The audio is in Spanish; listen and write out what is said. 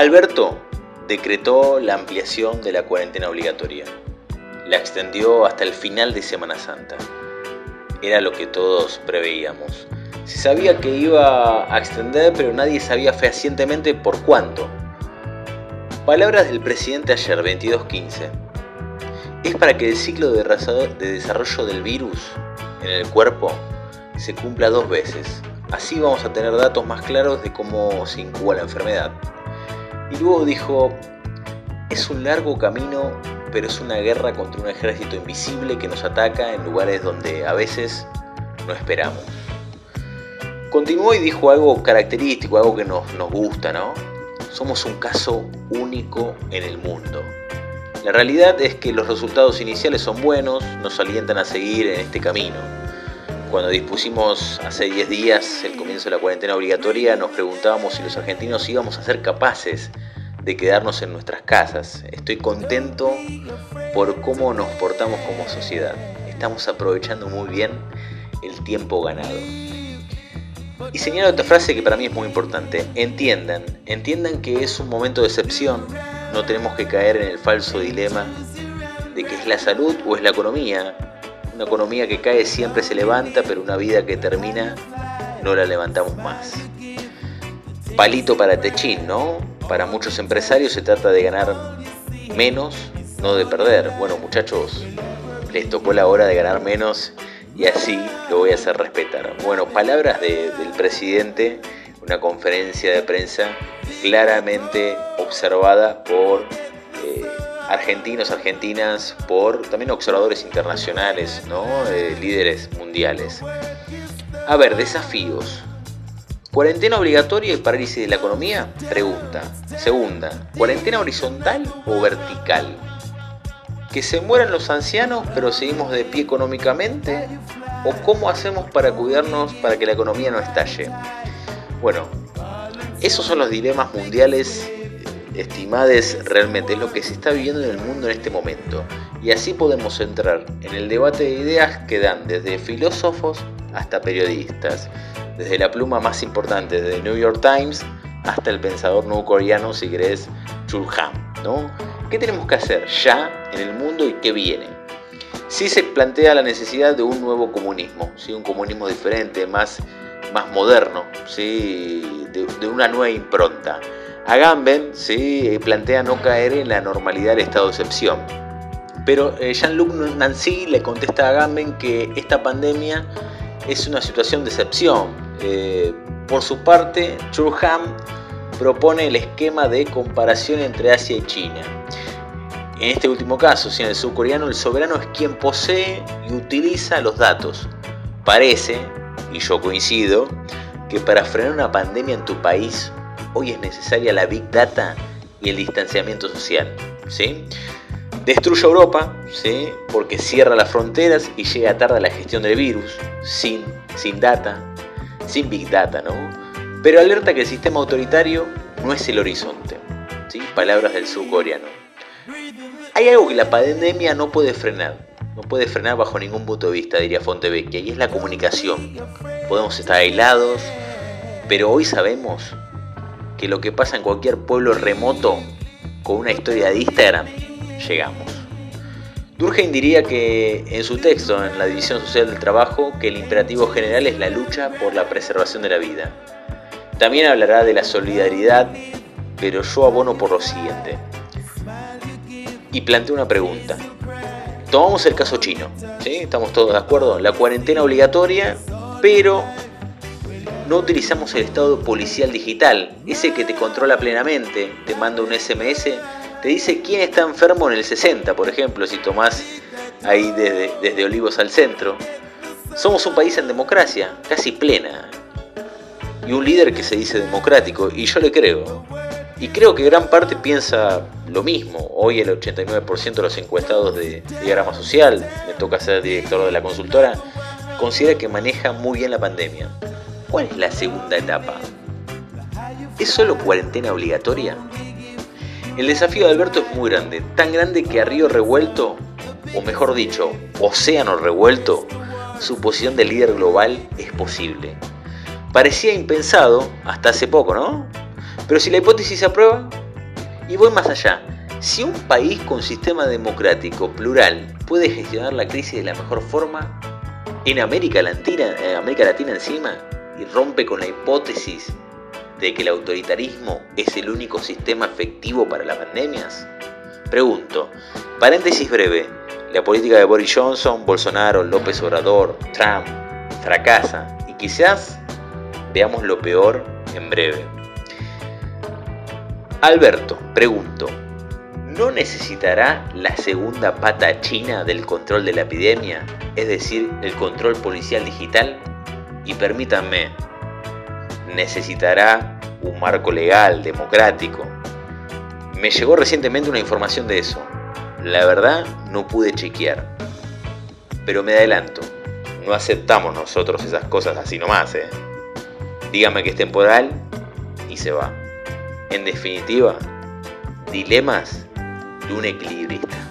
Alberto decretó la ampliación de la cuarentena obligatoria. La extendió hasta el final de Semana Santa. Era lo que todos preveíamos. Se sabía que iba a extender, pero nadie sabía fehacientemente por cuánto. Palabras del presidente ayer, 22.15. Es para que el ciclo de desarrollo del virus en el cuerpo se cumpla dos veces. Así vamos a tener datos más claros de cómo se incuba la enfermedad. Y luego dijo, es un largo camino, pero es una guerra contra un ejército invisible que nos ataca en lugares donde a veces no esperamos. Continuó y dijo algo característico, algo que nos, nos gusta, ¿no? Somos un caso único en el mundo. La realidad es que los resultados iniciales son buenos, nos alientan a seguir en este camino. Cuando dispusimos hace 10 días el comienzo de la cuarentena obligatoria, nos preguntábamos si los argentinos íbamos a ser capaces de quedarnos en nuestras casas. Estoy contento por cómo nos portamos como sociedad. Estamos aprovechando muy bien el tiempo ganado. Y señalo otra frase que para mí es muy importante. Entiendan, entiendan que es un momento de excepción. No tenemos que caer en el falso dilema de que es la salud o es la economía. Una economía que cae siempre se levanta, pero una vida que termina no la levantamos más. Palito para Techín, ¿no? Para muchos empresarios se trata de ganar menos, no de perder. Bueno, muchachos, les tocó la hora de ganar menos y así lo voy a hacer respetar. Bueno, palabras del presidente, una conferencia de prensa claramente observada por argentinos, argentinas, por también observadores internacionales, ¿no? Eh, líderes mundiales. A ver, desafíos. ¿Cuarentena obligatoria y parálisis de la economía? Pregunta. Segunda, ¿cuarentena horizontal o vertical? ¿Que se mueran los ancianos pero seguimos de pie económicamente? ¿O cómo hacemos para cuidarnos para que la economía no estalle? Bueno, esos son los dilemas mundiales estimades realmente es lo que se está viviendo en el mundo en este momento. Y así podemos entrar en el debate de ideas que dan desde filósofos hasta periodistas, desde la pluma más importante de New York Times hasta el pensador coreano, si querés, Chul Han, ¿no? ¿Qué tenemos que hacer ya en el mundo y qué viene? Sí se plantea la necesidad de un nuevo comunismo, ¿sí? un comunismo diferente, más, más moderno, ¿sí? de, de una nueva impronta. Agamben ¿sí? plantea no caer en la normalidad del estado de excepción. Pero eh, Jean-Luc Nancy le contesta a Agamben que esta pandemia es una situación de excepción. Eh, por su parte, Churham propone el esquema de comparación entre Asia y China. En este último caso, si en el surcoreano el soberano es quien posee y utiliza los datos. Parece, y yo coincido, que para frenar una pandemia en tu país hoy es necesaria la Big Data y el distanciamiento social. ¿sí? Destruye Europa ¿sí? porque cierra las fronteras y llega tarde a la gestión del virus, sin, sin data, sin Big Data, ¿no? Pero alerta que el sistema autoritario no es el horizonte. ¿sí? Palabras del surcoreano. Hay algo que la pandemia no puede frenar, no puede frenar bajo ningún punto de vista, diría Fontevecchia, y es la comunicación. Podemos estar aislados, pero hoy sabemos que lo que pasa en cualquier pueblo remoto con una historia de Instagram, llegamos. Durkheim diría que en su texto, en la División Social del Trabajo, que el imperativo general es la lucha por la preservación de la vida. También hablará de la solidaridad, pero yo abono por lo siguiente. Y planteo una pregunta. Tomamos el caso chino, ¿sí? ¿Estamos todos de acuerdo? La cuarentena obligatoria, pero no utilizamos el estado policial digital, ese que te controla plenamente, te manda un SMS, te dice quién está enfermo en el 60, por ejemplo, si tomás ahí desde, desde Olivos al centro. Somos un país en democracia, casi plena, y un líder que se dice democrático, y yo le creo. Y creo que gran parte piensa lo mismo. Hoy el 89% de los encuestados de Diagrama Social, me toca ser director de la consultora, considera que maneja muy bien la pandemia. ¿Cuál es la segunda etapa? ¿Es solo cuarentena obligatoria? El desafío de Alberto es muy grande, tan grande que a río revuelto, o mejor dicho, océano revuelto, su posición de líder global es posible. Parecía impensado hasta hace poco, ¿no? Pero si la hipótesis se aprueba, Y voy más allá. Si un país con sistema democrático plural puede gestionar la crisis de la mejor forma, en América Latina, en América Latina encima, y rompe con la hipótesis de que el autoritarismo es el único sistema efectivo para las pandemias? Pregunto, paréntesis breve, la política de Boris Johnson, Bolsonaro, López Obrador, Trump fracasa y quizás veamos lo peor en breve. Alberto, pregunto, ¿no necesitará la segunda pata china del control de la epidemia, es decir, el control policial digital? Y permítanme, necesitará un marco legal, democrático. Me llegó recientemente una información de eso. La verdad no pude chequear. Pero me adelanto, no aceptamos nosotros esas cosas así nomás, ¿eh? Dígame que es temporal y se va. En definitiva, dilemas de un equilibrista.